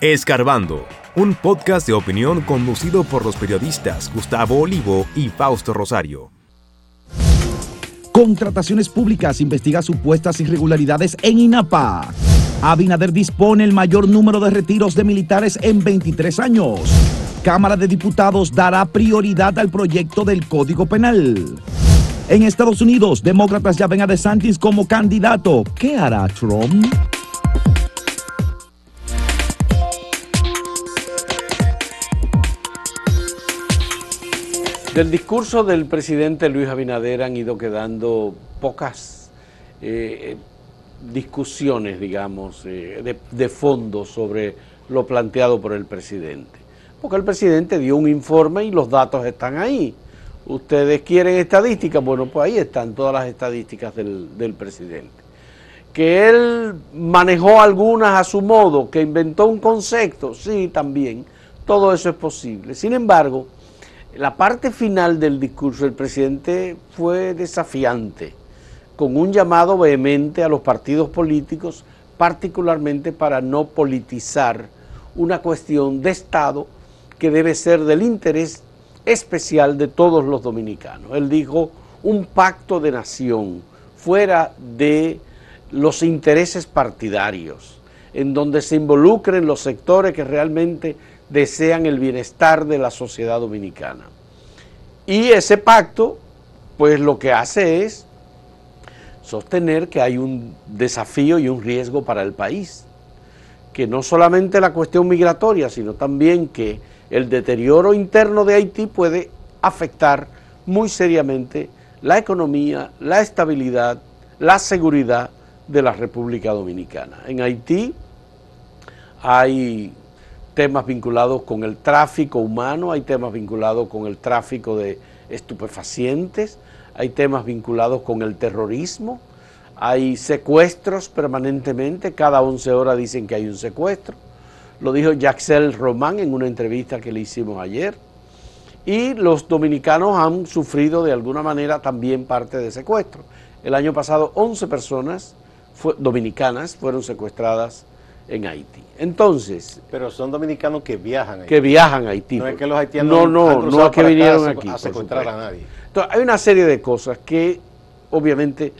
Escarbando, un podcast de opinión conducido por los periodistas Gustavo Olivo y Fausto Rosario. Contrataciones Públicas investiga supuestas irregularidades en INAPA. Abinader dispone el mayor número de retiros de militares en 23 años. Cámara de Diputados dará prioridad al proyecto del Código Penal. En Estados Unidos, demócratas ya ven a DeSantis como candidato. ¿Qué hará Trump? Del discurso del presidente Luis Abinader han ido quedando pocas eh, discusiones, digamos, eh, de, de fondo sobre lo planteado por el presidente. Porque el presidente dio un informe y los datos están ahí. Ustedes quieren estadísticas, bueno, pues ahí están todas las estadísticas del, del presidente. Que él manejó algunas a su modo, que inventó un concepto, sí, también, todo eso es posible. Sin embargo, la parte final del discurso del presidente fue desafiante, con un llamado vehemente a los partidos políticos, particularmente para no politizar una cuestión de Estado que debe ser del interés especial de todos los dominicanos. Él dijo un pacto de nación fuera de los intereses partidarios, en donde se involucren los sectores que realmente desean el bienestar de la sociedad dominicana. Y ese pacto, pues lo que hace es sostener que hay un desafío y un riesgo para el país, que no solamente la cuestión migratoria, sino también que el deterioro interno de Haití puede afectar muy seriamente la economía, la estabilidad, la seguridad de la República Dominicana. En Haití hay temas vinculados con el tráfico humano, hay temas vinculados con el tráfico de estupefacientes, hay temas vinculados con el terrorismo, hay secuestros permanentemente, cada 11 horas dicen que hay un secuestro, lo dijo Jaxel Román en una entrevista que le hicimos ayer, y los dominicanos han sufrido de alguna manera también parte de secuestro. El año pasado 11 personas dominicanas fueron secuestradas en Haití. Entonces... Pero son dominicanos que viajan a Haití. Que viajan a Haití. No es que los haitianos no, no, no es que vinieron a, aquí. a secuestrar a nadie. Entonces, hay una serie de cosas que obviamente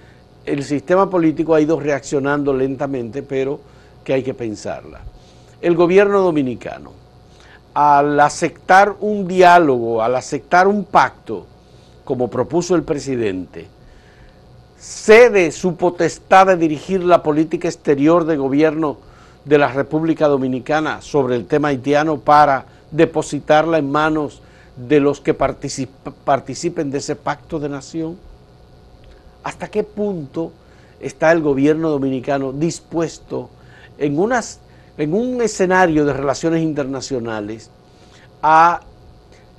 el sistema político ha ido reaccionando lentamente, pero que hay que pensarla. El gobierno dominicano, al aceptar un diálogo, al aceptar un pacto, como propuso el presidente, cede su potestad de dirigir la política exterior de gobierno de la República Dominicana sobre el tema haitiano para depositarla en manos de los que participen de ese pacto de nación? ¿Hasta qué punto está el gobierno dominicano dispuesto en, unas, en un escenario de relaciones internacionales a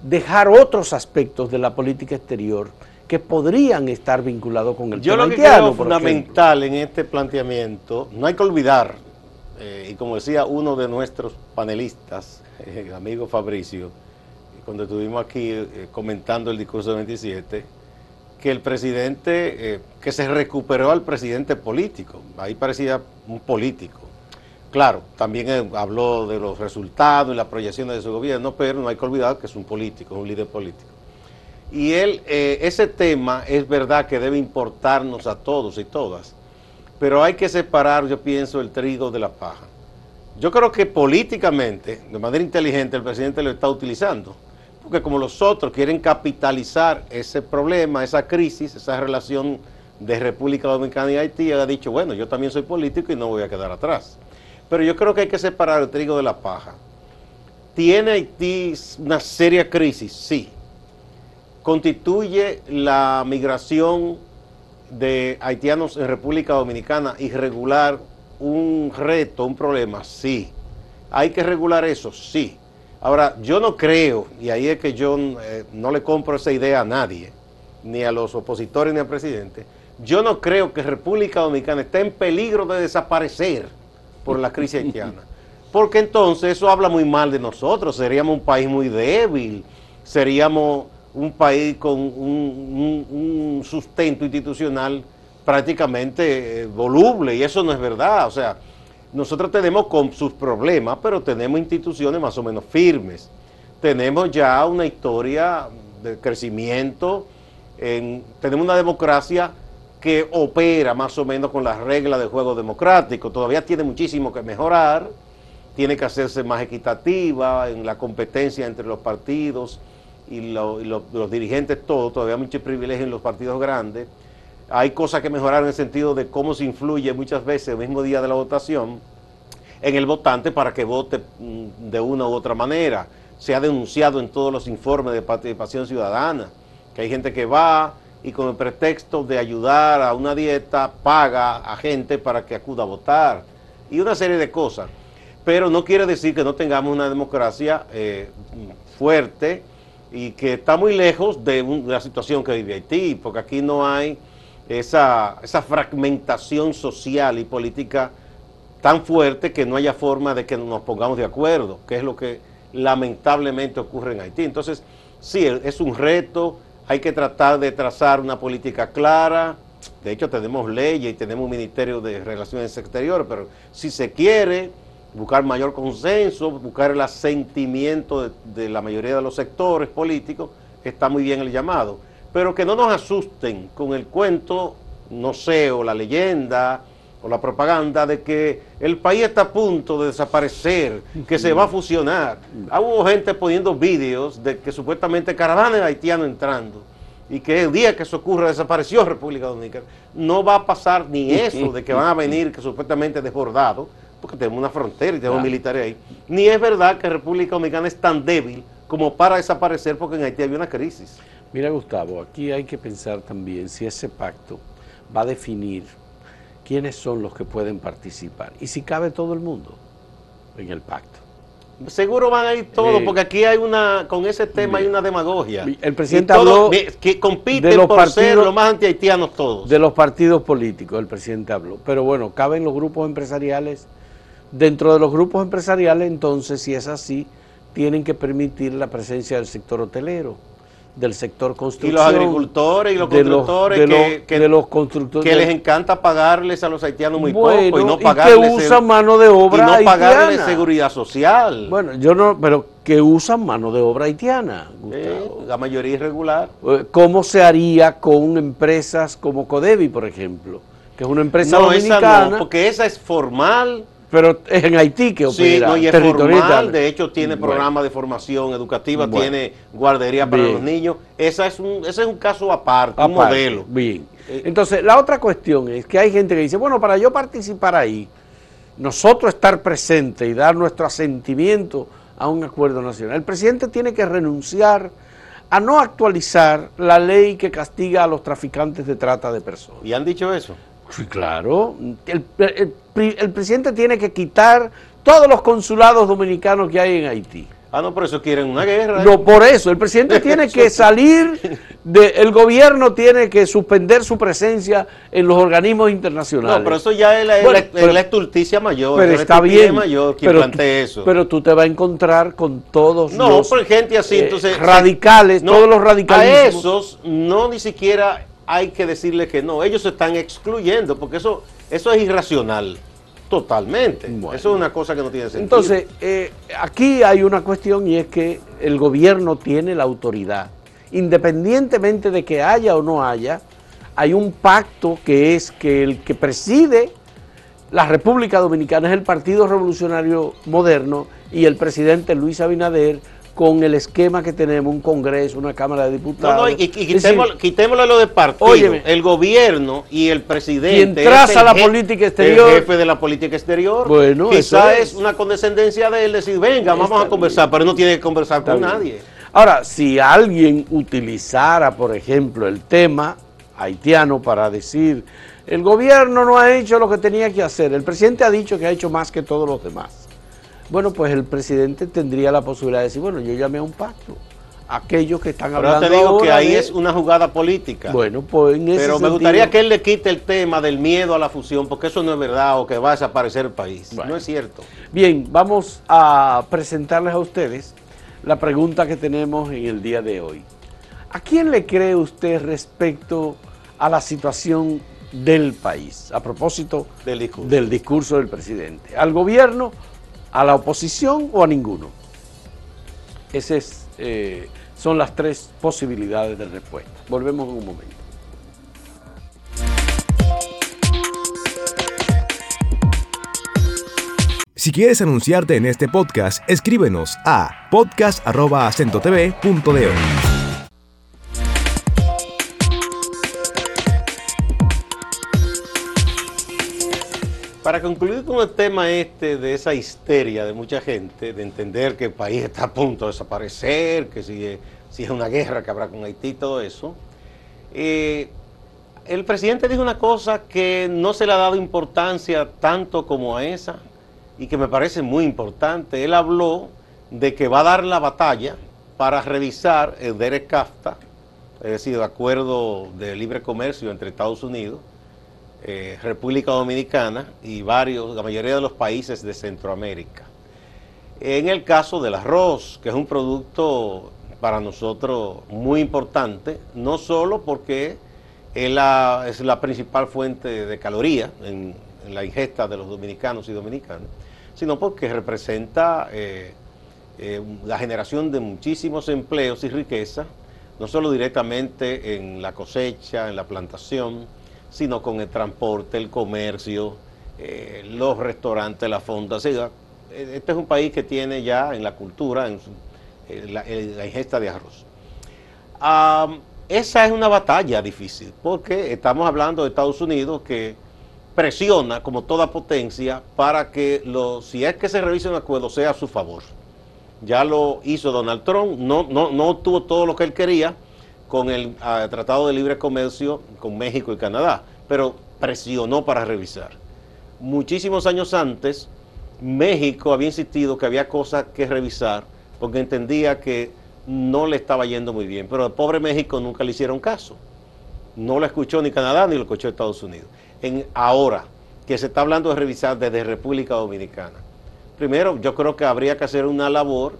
dejar otros aspectos de la política exterior que podrían estar vinculados con el Yo tema lo que haitiano, creo por fundamental en este planteamiento, no hay que olvidar, eh, y como decía uno de nuestros panelistas, eh, el amigo Fabricio, cuando estuvimos aquí eh, comentando el discurso del 27, que el presidente, eh, que se recuperó al presidente político, ahí parecía un político. Claro, también eh, habló de los resultados y las proyecciones de su gobierno, pero no hay que olvidar que es un político, un líder político. Y él, eh, ese tema es verdad que debe importarnos a todos y todas, pero hay que separar, yo pienso, el trigo de la paja. Yo creo que políticamente, de manera inteligente, el presidente lo está utilizando, porque como los otros quieren capitalizar ese problema, esa crisis, esa relación de República Dominicana y Haití, ha dicho, bueno, yo también soy político y no voy a quedar atrás. Pero yo creo que hay que separar el trigo de la paja. ¿Tiene Haití una seria crisis? Sí. ¿Constituye la migración de haitianos en República Dominicana irregular un reto, un problema? Sí. ¿Hay que regular eso? Sí. Ahora, yo no creo, y ahí es que yo eh, no le compro esa idea a nadie, ni a los opositores ni al presidente, yo no creo que República Dominicana esté en peligro de desaparecer por la crisis haitiana. Porque entonces eso habla muy mal de nosotros, seríamos un país muy débil, seríamos un país con un, sustento institucional prácticamente eh, voluble, y eso no es verdad. O sea, nosotros tenemos con sus problemas, pero tenemos instituciones más o menos firmes. Tenemos ya una historia de crecimiento, tenemos una democracia que opera más o menos con las reglas del juego democrático. Todavía tiene muchísimo que mejorar, tiene que hacerse más equitativa en la competencia entre los partidos y, los dirigentes, todo. Todavía hay muchos privilegios en los partidos grandes. Hay cosas que mejorar en el sentido de cómo se influye muchas veces el mismo día de la votación en el votante para que vote mm, de una u otra manera. Se ha denunciado en todos los informes de participación ciudadana que hay gente que va y con el pretexto de ayudar a una dieta paga a gente para que acuda a votar y una serie de cosas. Pero no quiere decir que no tengamos una democracia eh, fuerte y que está muy lejos de, la situación que vive Haití, porque aquí no hay esa, esa fragmentación social y política tan fuerte que no haya forma de que nos pongamos de acuerdo, que es lo que lamentablemente ocurre en Haití. Entonces, sí, es un reto, hay que tratar de trazar una política clara. De hecho, tenemos leyes y tenemos un Ministerio de Relaciones Exteriores, pero si se quiere buscar mayor consenso, buscar el asentimiento de, la mayoría de los sectores políticos, está muy bien el llamado. Pero que no nos asusten con el cuento, no sé, o la leyenda, o la propaganda de que el país está a punto de desaparecer, que se va a fusionar. Hubo gente poniendo vídeos de que supuestamente caravanas haitianos entrando y que el día que eso ocurra desapareció República Dominicana. No va a pasar ni eso de que van a venir que supuestamente desbordados, porque tenemos una frontera y tenemos militares ahí. Ni es verdad que República Dominicana es tan débil como para desaparecer porque en Haití había una crisis. Mira Gustavo, aquí hay que pensar también si ese pacto va a definir quiénes son los que pueden participar y si cabe todo el mundo en el pacto. Seguro van a ir todos, porque aquí hay una, con ese tema hay una demagogia. El presidente habló que compiten los por partidos, ser los más antihaitianos todos. De los partidos políticos, el presidente habló. Pero bueno, caben los grupos empresariales. Dentro de los grupos empresariales, entonces, si es así, tienen que permitir la presencia del sector hotelero del sector construcción. Y los agricultores y los constructores que, los constructores que les encanta pagarles a los haitianos muy poco y no pagarles que usan mano de obra y no pagarles seguridad social. Bueno, yo no, pero que usan mano de obra haitiana, la mayoría irregular. Eh, ¿Cómo se haría con empresas como Codevi, por ejemplo? Que es una empresa no, dominicana. Esa no, porque esa es formal pero es en Haití que opera. Sí, y es formal, de hecho tiene programa de formación educativa, tiene guardería para los niños. Esa es un, ese es un caso aparte, un modelo. Bien. Eh, Entonces, la otra cuestión es que hay gente que dice, bueno, para yo participar ahí, nosotros estar presentes y dar nuestro asentimiento a un acuerdo nacional, el presidente tiene que renunciar a no actualizar la ley que castiga a los traficantes de trata de personas. ¿Y han dicho eso? Sí, claro. El, presidente tiene que quitar todos los consulados dominicanos que hay en Haití. Ah, no, por eso quieren una guerra. No, por eso. El presidente tiene que salir, de, el gobierno tiene que suspender su presencia en los organismos internacionales. No, pero eso ya es la, justicia mayor. Pero está bien. mayor quien pero, eso. Pero tú te vas a encontrar con todos no, los... por gente así, eh, entonces... radicales, todos los radicales. A esos no ni siquiera hay que decirle que no. Ellos se están excluyendo porque eso, eso es irracional. Totalmente. Eso es una cosa que no tiene sentido. Entonces, eh, aquí hay una cuestión y es que el gobierno tiene la autoridad. Independientemente de que haya o no haya, hay un pacto que es que el que preside la República Dominicana es el Partido Revolucionario Moderno y el presidente Luis Abinader con el esquema que tenemos, un Congreso, una Cámara de Diputados. No, no, y, quitémosle lo de partido. el gobierno y el presidente. Quien traza la política exterior. El jefe de la política exterior. Bueno, quizás es. una condescendencia de él decir, venga, vamos a conversar, pero no tiene que conversar con nadie. Ahora, si alguien utilizara, por ejemplo, el tema haitiano para decir, el gobierno no ha hecho lo que tenía que hacer, el presidente ha dicho que ha hecho más que todos los demás bueno, pues el presidente tendría la posibilidad de decir, bueno, yo llamé a un pacto. Aquellos que están hablando. Pero te digo que ahí es una jugada política. Bueno, pues en ese Pero me gustaría que él le quite el tema del miedo a la fusión, porque eso no es verdad o que va a desaparecer el país. No es cierto. Bien, vamos a presentarles a ustedes la pregunta que tenemos en el día de hoy. ¿A quién le cree usted respecto a la situación del país, a propósito Del discurso. del discurso del presidente. ¿Al gobierno, a la oposición o a ninguno? Esas eh, son las tres posibilidades de respuesta. Volvemos en un momento. Si quieres anunciarte en este podcast, escríbenos a podcast.acentotv.de. Para concluir con el tema este de esa histeria de mucha gente, de entender que el país está a punto de desaparecer, que si si es una guerra que habrá con Haití, todo eso, eh, el presidente dijo una cosa que no se le ha dado importancia tanto como a esa y que me parece muy importante. Él habló de que va a dar la batalla para revisar el Derek CAFTA, es decir, el acuerdo de libre comercio entre Estados Unidos eh, República Dominicana y varios, la mayoría de los países de Centroamérica. En el caso del arroz, que es un producto para nosotros muy importante, no solo porque es la, principal fuente de calorías en, en, la ingesta de los dominicanos y dominicanas, sino porque representa eh, eh, la generación de muchísimos empleos y riqueza, no solo directamente en la cosecha, en la plantación, sino con el transporte, el comercio, eh, los restaurantes, la fonda. este es un país que tiene ya en la cultura, en, su, en la, ingesta de arroz. Esa es una batalla difícil, porque estamos hablando de Estados Unidos que presiona, como toda potencia, para que, lo, si es que se revise un acuerdo, sea a su favor. Ya lo hizo Donald Trump, no, no, no obtuvo todo lo que él quería, con el uh, Tratado de Libre Comercio con México y Canadá, pero presionó para revisar. Muchísimos años antes, México había insistido que había cosas que revisar porque entendía que no le estaba yendo muy bien, pero al pobre México nunca le hicieron caso. No lo escuchó ni Canadá ni lo escuchó Estados Unidos. En ahora que se está hablando de revisar desde República Dominicana. Primero, yo creo que habría que hacer una labor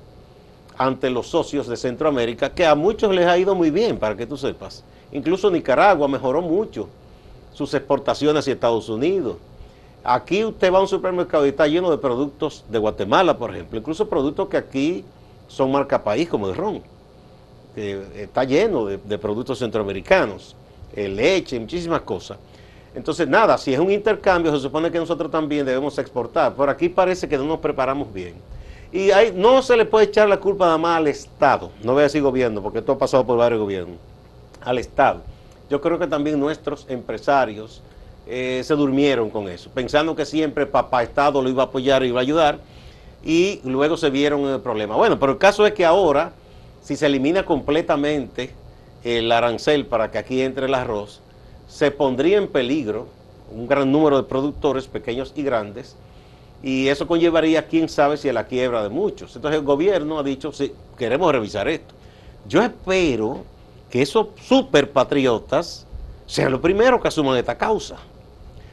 ante los socios de Centroamérica, que a muchos les ha ido muy bien, para que tú sepas. Incluso Nicaragua mejoró mucho sus exportaciones hacia Estados Unidos. Aquí usted va a un supermercado y está lleno de productos de Guatemala, por ejemplo, incluso productos que aquí son marca país, como el ron. Eh, está lleno de, de productos centroamericanos, eh, leche, muchísimas cosas. Entonces, nada, si es un intercambio, se supone que nosotros también debemos exportar. Por aquí parece que no nos preparamos bien. Y ahí no se le puede echar la culpa nada más al Estado, no voy a decir gobierno, porque esto ha pasado por varios gobiernos, al Estado. Yo creo que también nuestros empresarios eh, se durmieron con eso, pensando que siempre papá Estado lo iba a apoyar y iba a ayudar, y luego se vieron en el problema. Bueno, pero el caso es que ahora, si se elimina completamente el arancel para que aquí entre el arroz, se pondría en peligro un gran número de productores, pequeños y grandes, y eso conllevaría, quién sabe, si a la quiebra de muchos. Entonces el gobierno ha dicho, sí, queremos revisar esto. Yo espero que esos superpatriotas sean los primeros que asuman esta causa.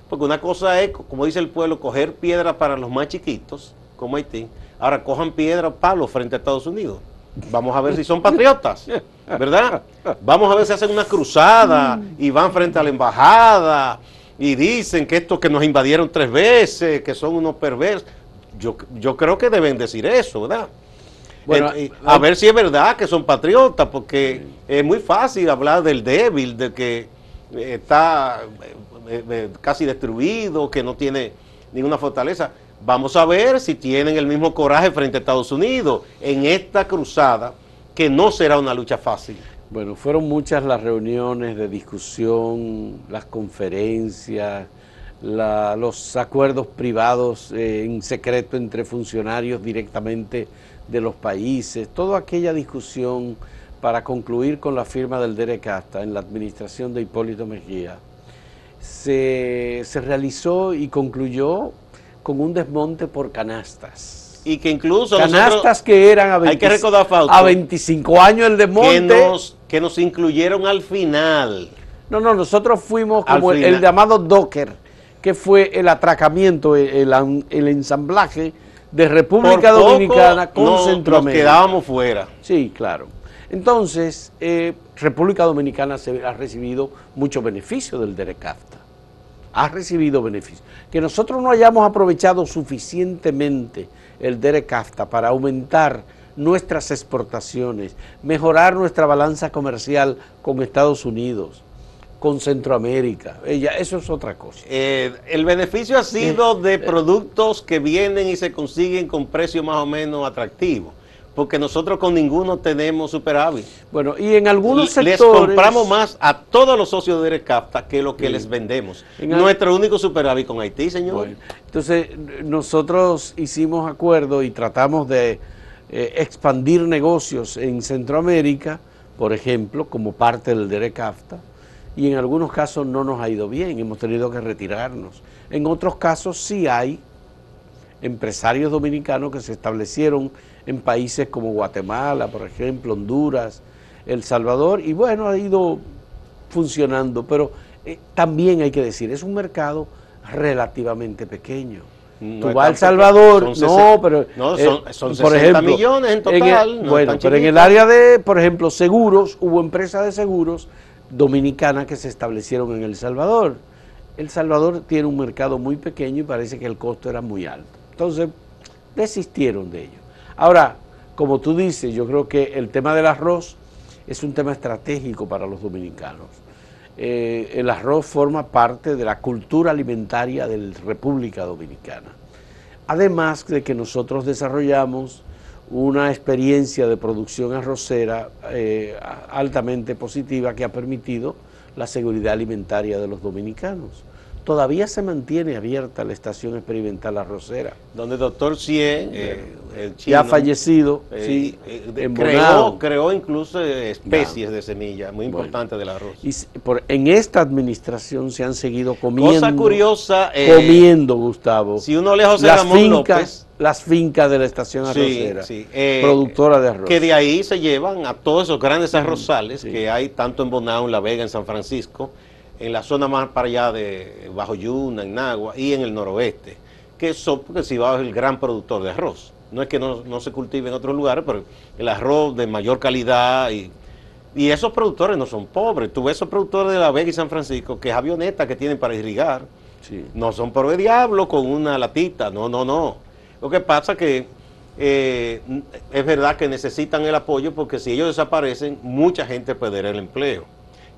Porque una cosa es, como dice el pueblo, coger piedra para los más chiquitos, como Haití. Ahora cojan piedra palos frente a Estados Unidos. Vamos a ver si son patriotas, ¿verdad? Vamos a ver si hacen una cruzada y van frente a la embajada y dicen que estos que nos invadieron tres veces, que son unos perversos. Yo, yo creo que deben decir eso, ¿verdad? Bueno, eh, a ver si es verdad que son patriotas, porque sí. es muy fácil hablar del débil, de que está eh, eh, casi destruido, que no tiene ninguna fortaleza. Vamos a ver si tienen el mismo coraje frente a Estados Unidos en esta cruzada, que no será una lucha fácil. Bueno, fueron muchas las reuniones de discusión, las conferencias, la, los acuerdos privados eh, en secreto entre funcionarios directamente de los países, toda aquella discusión para concluir con la firma del DERECASTA en la administración de Hipólito Mejía, se, se realizó y concluyó con un desmonte por canastas. Y que incluso canastas que eran a, 20, hay que recordar, Fausto, a 25 años el desmonte. que nos, que nos incluyeron al final. No, no, nosotros fuimos como el, el, llamado Docker, que fue el atracamiento, el, el, el ensamblaje de República Por Dominicana con no, Centroamérica. Nos quedábamos fuera. Sí, claro. Entonces, eh, República Dominicana se ha recibido mucho beneficio del DERECAFTA. ha recibido beneficios. Que nosotros no hayamos aprovechado suficientemente el DERECAFTA para aumentar nuestras exportaciones, mejorar nuestra balanza comercial con Estados Unidos, con Centroamérica. Ella, eso es otra cosa. Eh, el beneficio ha sido de productos que vienen y se consiguen con precios más o menos atractivos. Porque nosotros con ninguno tenemos superávit. Bueno, y en algunos sectores... Les compramos más a todos los socios de Recapta que lo que les vendemos. Nuestro único superávit con Haití, señor. entonces, nosotros hicimos acuerdo y tratamos de eh, expandir negocios en Centroamérica, por ejemplo, como parte del DERECAFTA, y en algunos casos no nos ha ido bien, hemos tenido que retirarnos. En otros casos sí hay empresarios dominicanos que se establecieron en países como Guatemala, por ejemplo, Honduras, El Salvador, y bueno, ha ido funcionando, pero eh, también hay que decir, es un mercado relativamente pequeño. Tú vas a El Salvador, no, pero no, son, eh, son 60 millones en total. bueno, pero en el área de, por ejemplo, seguros, hubo empresas de seguros dominicanas que se establecieron en El Salvador. El Salvador tiene un mercado muy pequeño y parece que el costo era muy alto. Entonces, desistieron de ello. Ahora, como tú dices, yo creo que el tema del arroz es un tema estratégico para los dominicanos. Eh, el arroz forma parte de la cultura alimentaria de la República Dominicana. Además de que nosotros desarrollamos una experiencia de producción arrocera eh, altamente positiva que ha permitido la seguridad alimentaria de los dominicanos. Todavía se mantiene abierta la estación experimental arrocera. Donde el doctor Cie, eh, ya ha fallecido, sí, creó, creó, incluso especies de semillas muy importantes del arroz. Y por, en esta administración se han seguido comiendo. Cosa curiosa. comiendo, Gustavo. Si uno le José Ramón López las fincas de la estación arrocera, eh, productora de arroz. Que de ahí se llevan a todos esos grandes arrozales que hay tanto en Bonao, en La Vega, en San Francisco, en la zona más para allá de Bajo Yuna, en Nagua y en el noroeste, que son, porque Cibao es el gran productor de arroz. No es que no, se cultive en otros lugares, pero el arroz de mayor calidad y, y esos productores no son pobres. Tú ves esos productores de La Vega y San Francisco, que es avioneta que tienen para irrigar, no son por el diablo con una latita, no, no, no lo que pasa que eh, es verdad que necesitan el apoyo porque si ellos desaparecen, mucha gente perderá el empleo.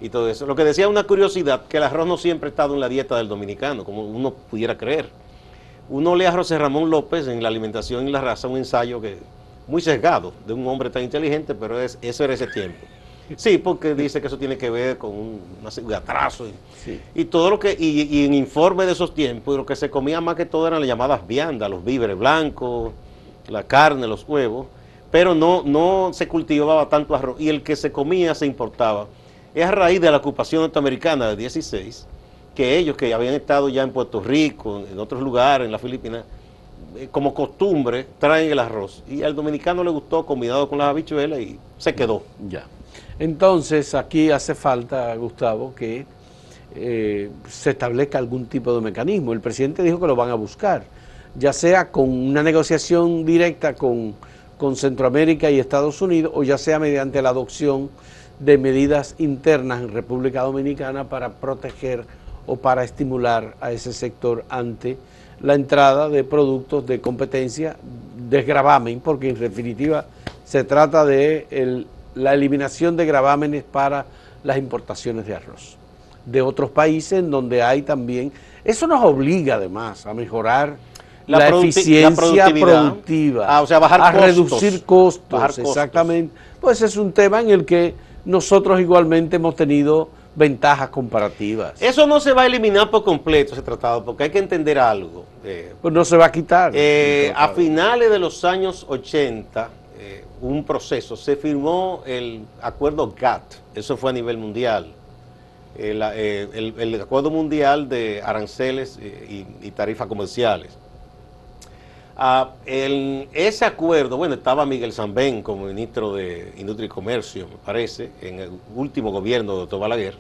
Y todo eso. Lo que decía una curiosidad, que el arroz no siempre ha estado en la dieta del dominicano, como uno pudiera creer. Uno lee a José Ramón López en La alimentación y la raza, un ensayo que muy sesgado de un hombre tan inteligente, pero es, eso era ese tiempo. Sí, porque dice que eso tiene que ver con un, atraso y, todo lo que, y, en informe de esos tiempos, lo que se comía más que todo eran las llamadas viandas, los víveres blancos, la carne, los huevos, pero no, no se cultivaba tanto arroz y el que se comía se importaba. Es a raíz de la ocupación norteamericana de 16 que ellos que habían estado ya en Puerto Rico, en otros lugares, en las Filipinas, eh, como costumbre, traen el arroz. Y al dominicano le gustó combinado con las habichuelas y se quedó. Ya. Entonces, aquí hace falta, Gustavo, que eh, se establezca algún tipo de mecanismo. El presidente dijo que lo van a buscar, ya sea con una negociación directa con Centroamérica y Estados Unidos, o ya sea mediante la adopción de medidas internas en República Dominicana para proteger o para estimular a ese sector ante la entrada de productos de competencia desgravamen, porque en definitiva se trata de el la eliminación de gravámenes para las importaciones de arroz de otros países en donde hay también, eso nos obliga además a mejorar la, eficiencia productiva, ah, o sea, bajar a reducir costos, exactamente. Pues es un tema en el que nosotros igualmente hemos tenido ventajas comparativas. Eso no se va a eliminar por completo ese tratado, porque hay que entender algo. Eh, pues no se va a quitar. Eh, a finales de los años 80, un proceso. Se firmó el acuerdo GATT, eso fue a nivel mundial. El, eh, acuerdo mundial de aranceles eh, y, tarifas comerciales. Ah, ese acuerdo, bueno, estaba Miguel Zambén como ministro de Industria y Comercio, me parece, en el último gobierno de doctor Balaguer.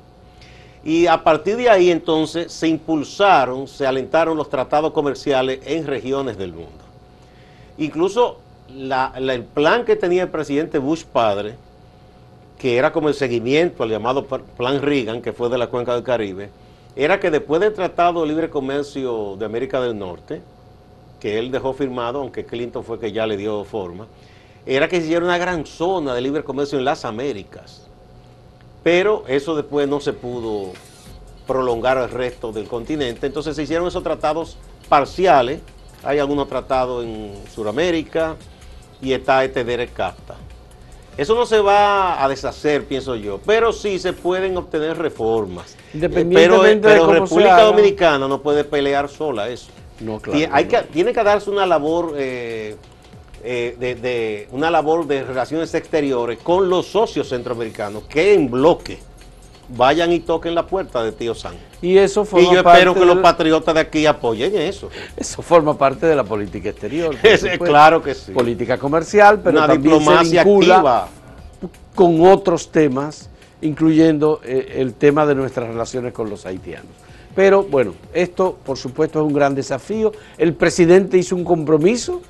Y a partir de ahí entonces se impulsaron, se alentaron los tratados comerciales en regiones del mundo. Incluso el plan que tenía el presidente Bush padre, que era como el seguimiento al llamado Plan Reagan, que fue de la Cuenca del Caribe, era que después del Tratado de Libre Comercio de América del Norte, que él dejó firmado, aunque Clinton fue que ya le dio forma, era que se hiciera una gran zona de libre comercio en las Américas. Pero eso después no se pudo prolongar al resto del continente. Entonces se hicieron esos tratados parciales. Hay algunos tratados en Sudamérica y está este Derek CAFTA. Eso no se va a deshacer, pienso yo, pero sí se pueden obtener reformas. Independientemente pero, pero República Dominicana no puede pelear sola eso. No, claro. Hay que, tiene que darse una labor eh, eh, de, una labor de relaciones exteriores con los socios centroamericanos que en bloque vayan y toquen la puerta de Tío San. Y eso forma Y yo espero que los patriotas de aquí apoyen eso. Eso forma parte de la política exterior. claro que sí. Política comercial, pero también se vincula con otros temas, incluyendo eh, el tema de nuestras relaciones con los haitianos. Pero bueno, esto por supuesto es un gran desafío. El presidente hizo un compromiso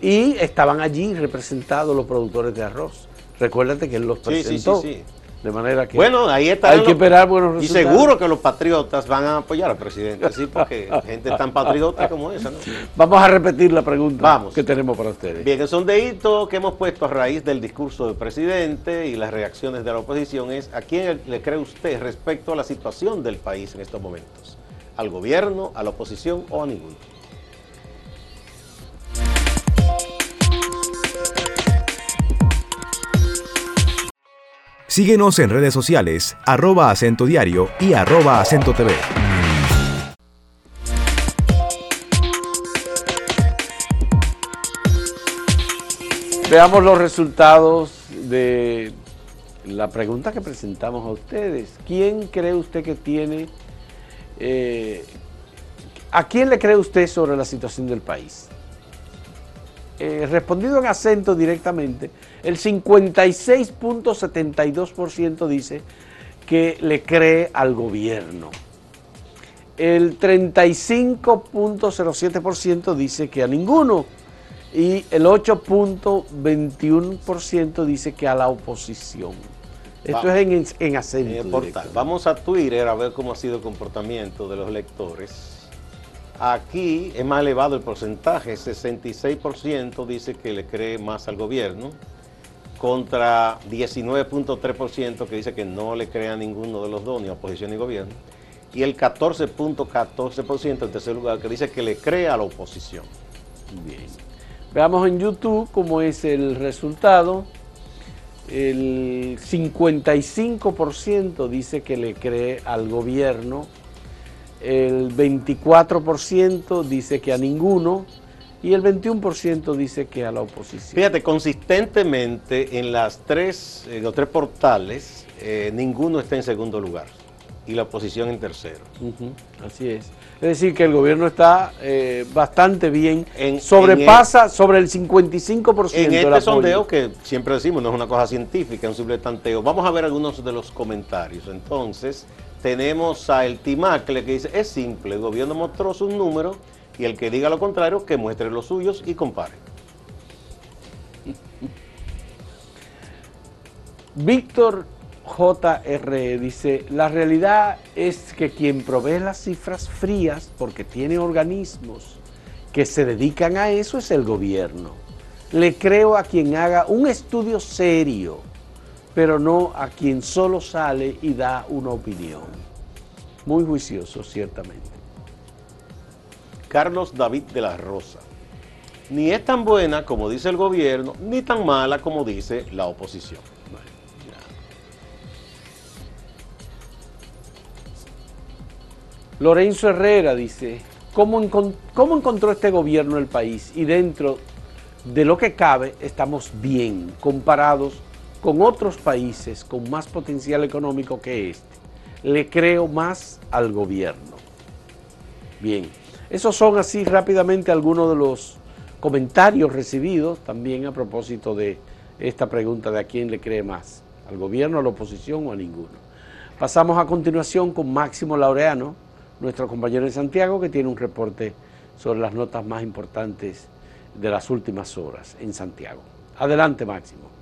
y estaban allí representados los productores de arroz. Recuérdate que él los presentó. Sí, sí, sí, de manera que bueno, ahí está hay que esperar buenos resultados. Y seguro que los patriotas van a apoyar al presidente, sí, porque gente tan patriota como esa. ¿no? Vamos a repetir la pregunta Vamos. que tenemos para ustedes. Bien, el sondeíto que hemos puesto a raíz del discurso del presidente y las reacciones de la oposición es ¿a quién le cree usted respecto a la situación del país en estos momentos? ¿Al gobierno, a la oposición o a ninguno? Síguenos en redes sociales, arroba acento diario y arroba acento TV. Veamos los resultados de la pregunta que presentamos a ustedes. ¿Quién cree usted que tiene... Eh, ¿A quién le cree usted sobre la situación del país? Eh, respondido en acento directamente, el 56.72% dice que le cree al gobierno. El 35.07% dice que a ninguno. Y el 8.21% dice que a la oposición. Esto es en, acento. Vamos a Twitter a ver cómo ha sido el comportamiento de los lectores. Aquí es más elevado el porcentaje, 66% dice que le cree más al gobierno, contra 19.3% que dice que no le cree a ninguno de los dos, ni oposición ni gobierno, y el 14.14% en tercer lugar que dice que le cree a la oposición. Veamos en YouTube cómo es el resultado. El 55% dice que le cree al gobierno el 24% dice que a ninguno y el 21% dice que a la oposición. Fíjate, consistentemente en las tres, los tres portales, eh, ninguno está en segundo lugar y la oposición en tercero. así es. Es decir, que el gobierno está eh, bastante bien, en, sobrepasa sobre el 55%. En este sondeo, que siempre decimos, no es una cosa científica, es un simple tanteo, vamos a ver algunos de los comentarios. Entonces, tenemos a El Timacle que dice, es simple, el gobierno mostró sus números y el que diga lo contrario, que muestre los suyos y compare. Víctor JR dice, la realidad es que quien provee las cifras frías, porque tiene organismos que se dedican a eso, es el gobierno. Le creo a quien haga un estudio serio pero no a quien solo sale y da una opinión. Muy juicioso, ciertamente. Carlos David de la Rosa. Ni es tan buena como dice el gobierno, ni tan mala como dice la oposición. Lorenzo Herrera dice, ¿cómo, ¿cómo encontró este gobierno el país? Y dentro de lo que cabe, estamos bien comparados con otros países con más potencial económico que este. Le creo más al gobierno. Bien, esos son así rápidamente algunos de los comentarios recibidos también a propósito de esta pregunta de a quién le cree más, al gobierno, a la oposición o a ninguno. Pasamos a continuación con Máximo Laureano, nuestro compañero en Santiago, que tiene un reporte sobre las notas más importantes de las últimas horas en Santiago. Adelante, Máximo.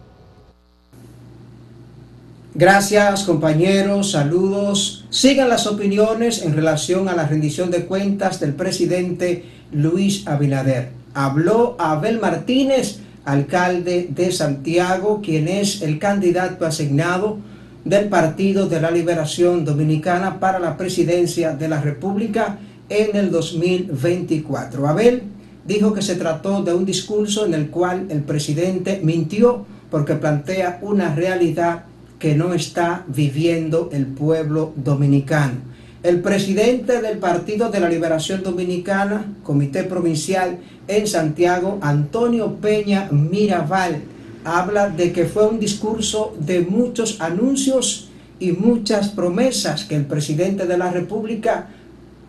Gracias compañeros, saludos. Sigan las opiniones en relación a la rendición de cuentas del presidente Luis Abinader. Habló Abel Martínez, alcalde de Santiago, quien es el candidato asignado del Partido de la Liberación Dominicana para la presidencia de la República en el 2024. Abel dijo que se trató de un discurso en el cual el presidente mintió porque plantea una realidad que no está viviendo el pueblo dominicano. El presidente del Partido de la Liberación Dominicana, Comité Provincial en Santiago, Antonio Peña Mirabal, habla de que fue un discurso de muchos anuncios y muchas promesas que el presidente de la República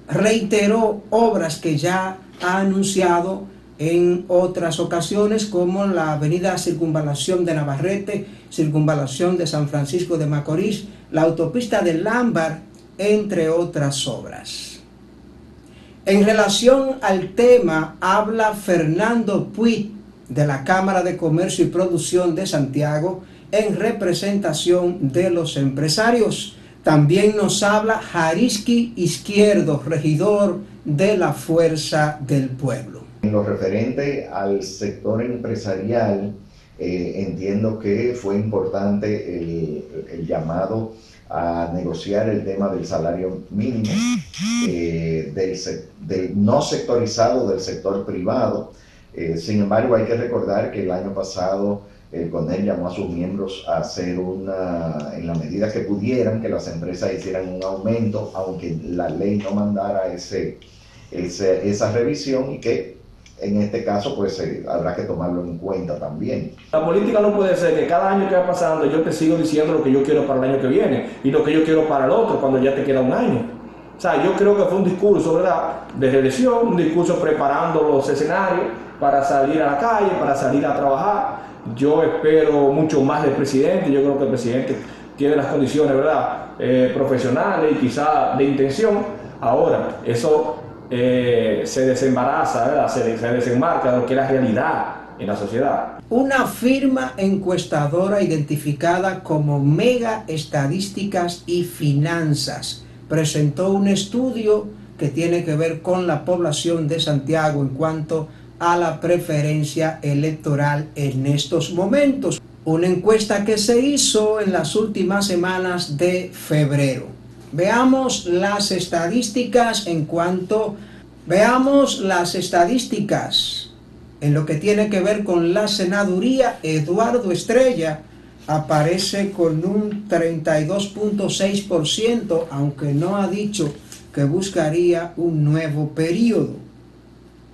reiteró obras que ya ha anunciado en otras ocasiones como la avenida Circunvalación de Navarrete, Circunvalación de San Francisco de Macorís, la autopista de Lámbar, entre otras obras. En relación al tema, habla Fernando Puig de la Cámara de Comercio y Producción de Santiago en representación de los empresarios. También nos habla Jariski Izquierdo, regidor de la Fuerza del Pueblo. En lo referente al sector empresarial, eh, entiendo que fue importante el, llamado a negociar el tema del salario mínimo, eh, del, no sectorizado del sector privado. Eh, sin embargo, hay que recordar que el año pasado el CONEL llamó a sus miembros a hacer una, en la medida que pudieran, que las empresas hicieran un aumento, aunque la ley no mandara ese, esa revisión y que en este caso pues habrá que tomarlo en cuenta también. La política no puede ser que cada año que va pasando yo te sigo diciendo lo que yo quiero para el año que viene y lo que yo quiero para el otro cuando ya te queda un año. O sea, yo creo que fue un discurso, ¿verdad?, de reelección, un discurso preparando los escenarios para salir a la calle, para salir a trabajar. Yo espero mucho más del presidente, yo creo que el presidente tiene las condiciones, ¿verdad?, eh, profesionales y quizá de intención. Ahora, eso eh, se desembaraza, Se, se desenmarca de lo que es la realidad en la sociedad. Una firma encuestadora identificada como Mega Estadísticas y Finanzas presentó un estudio que tiene que ver con la población de Santiago en cuanto a la preferencia electoral en estos momentos. Una encuesta que se hizo en las últimas semanas de febrero. Veamos las estadísticas en cuanto... Veamos las estadísticas en lo que tiene que ver con la senaduría. Eduardo Estrella aparece con un 32.6%, aunque no ha dicho que buscaría un nuevo periodo.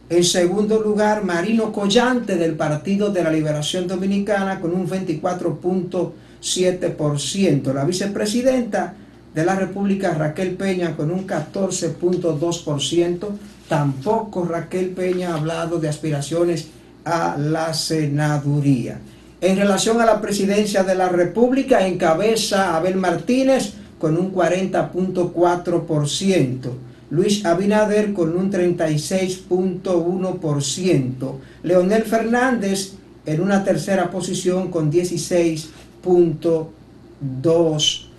En segundo lugar, Marino Collante del Partido de la Liberación Dominicana con un 24.7%. La vicepresidenta de la República, Raquel Peña, con un 14.2%. Tampoco Raquel Peña ha hablado de aspiraciones a la senaduría. En relación a la presidencia de la República, encabeza Abel Martínez con un 40.4%. Luis Abinader con un 36.1%. Leonel Fernández en una tercera posición con 16.2%.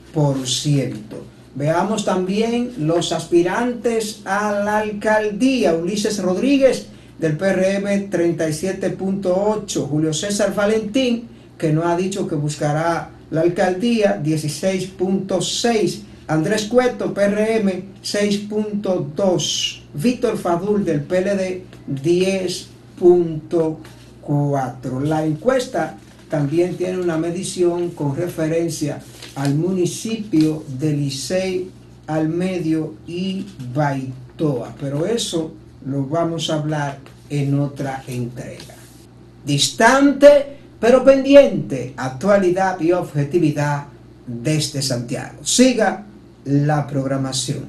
Veamos también los aspirantes a la alcaldía. Ulises Rodríguez del PRM 37.8. Julio César Valentín, que no ha dicho que buscará la alcaldía 16.6. Andrés Cueto, PRM 6.2. Víctor Fadul del PLD 10.4. La encuesta también tiene una medición con referencia al municipio de Licey, al medio y Baitoa. Pero eso lo vamos a hablar en otra entrega. Distante pero pendiente, actualidad y objetividad desde Santiago. Siga la programación.